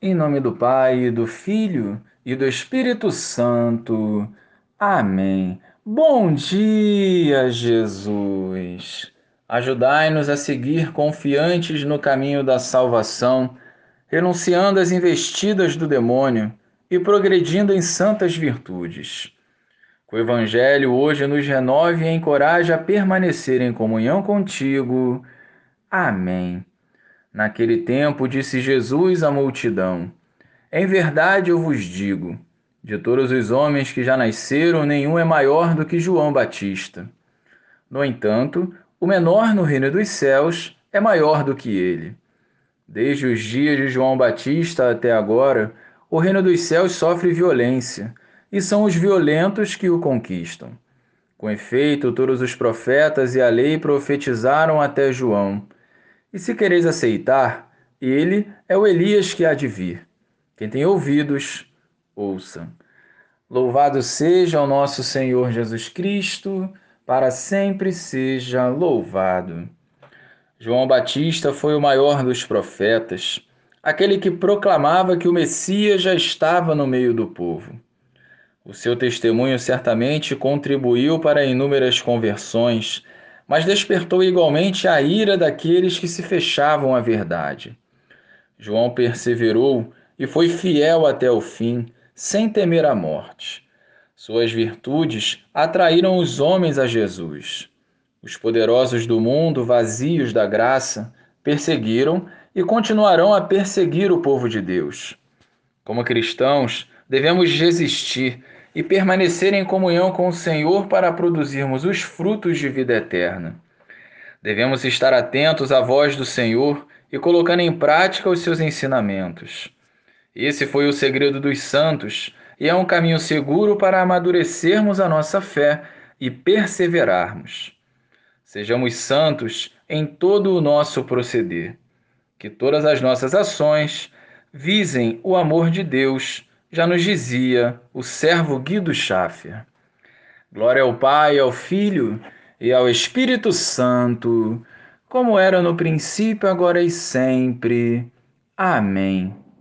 Em nome do Pai, do Filho e do Espírito Santo. Amém. Bom dia, Jesus. Ajudai-nos a seguir confiantes no caminho da salvação, renunciando às investidas do demônio e progredindo em santas virtudes. Que o Evangelho hoje nos renove e encoraje a permanecer em comunhão contigo. Amém. Naquele tempo disse Jesus à multidão: Em verdade eu vos digo, de todos os homens que já nasceram, nenhum é maior do que João Batista. No entanto, o menor no reino dos céus é maior do que ele. Desde os dias de João Batista até agora, o reino dos céus sofre violência, e são os violentos que o conquistam. Com efeito, todos os profetas e a lei profetizaram até João. E se quereis aceitar, ele é o Elias que há de vir. Quem tem ouvidos, ouça. Louvado seja o nosso Senhor Jesus Cristo, para sempre seja louvado. João Batista foi o maior dos profetas, aquele que proclamava que o Messias já estava no meio do povo. O seu testemunho certamente contribuiu para inúmeras conversões mas despertou igualmente a ira daqueles que se fechavam à verdade. João perseverou e foi fiel até o fim, sem temer a morte. Suas virtudes atraíram os homens a Jesus. Os poderosos do mundo, vazios da graça, perseguiram e continuarão a perseguir o povo de Deus. Como cristãos, devemos resistir e permanecer em comunhão com o Senhor para produzirmos os frutos de vida eterna. Devemos estar atentos à voz do Senhor e colocando em prática os seus ensinamentos. Esse foi o segredo dos santos e é um caminho seguro para amadurecermos a nossa fé e perseverarmos. Sejamos santos em todo o nosso proceder, que todas as nossas ações visem o amor de Deus já nos dizia o servo Guido Schaffer. Glória ao Pai, ao Filho e ao Espírito Santo, como era no princípio, agora e sempre. Amém.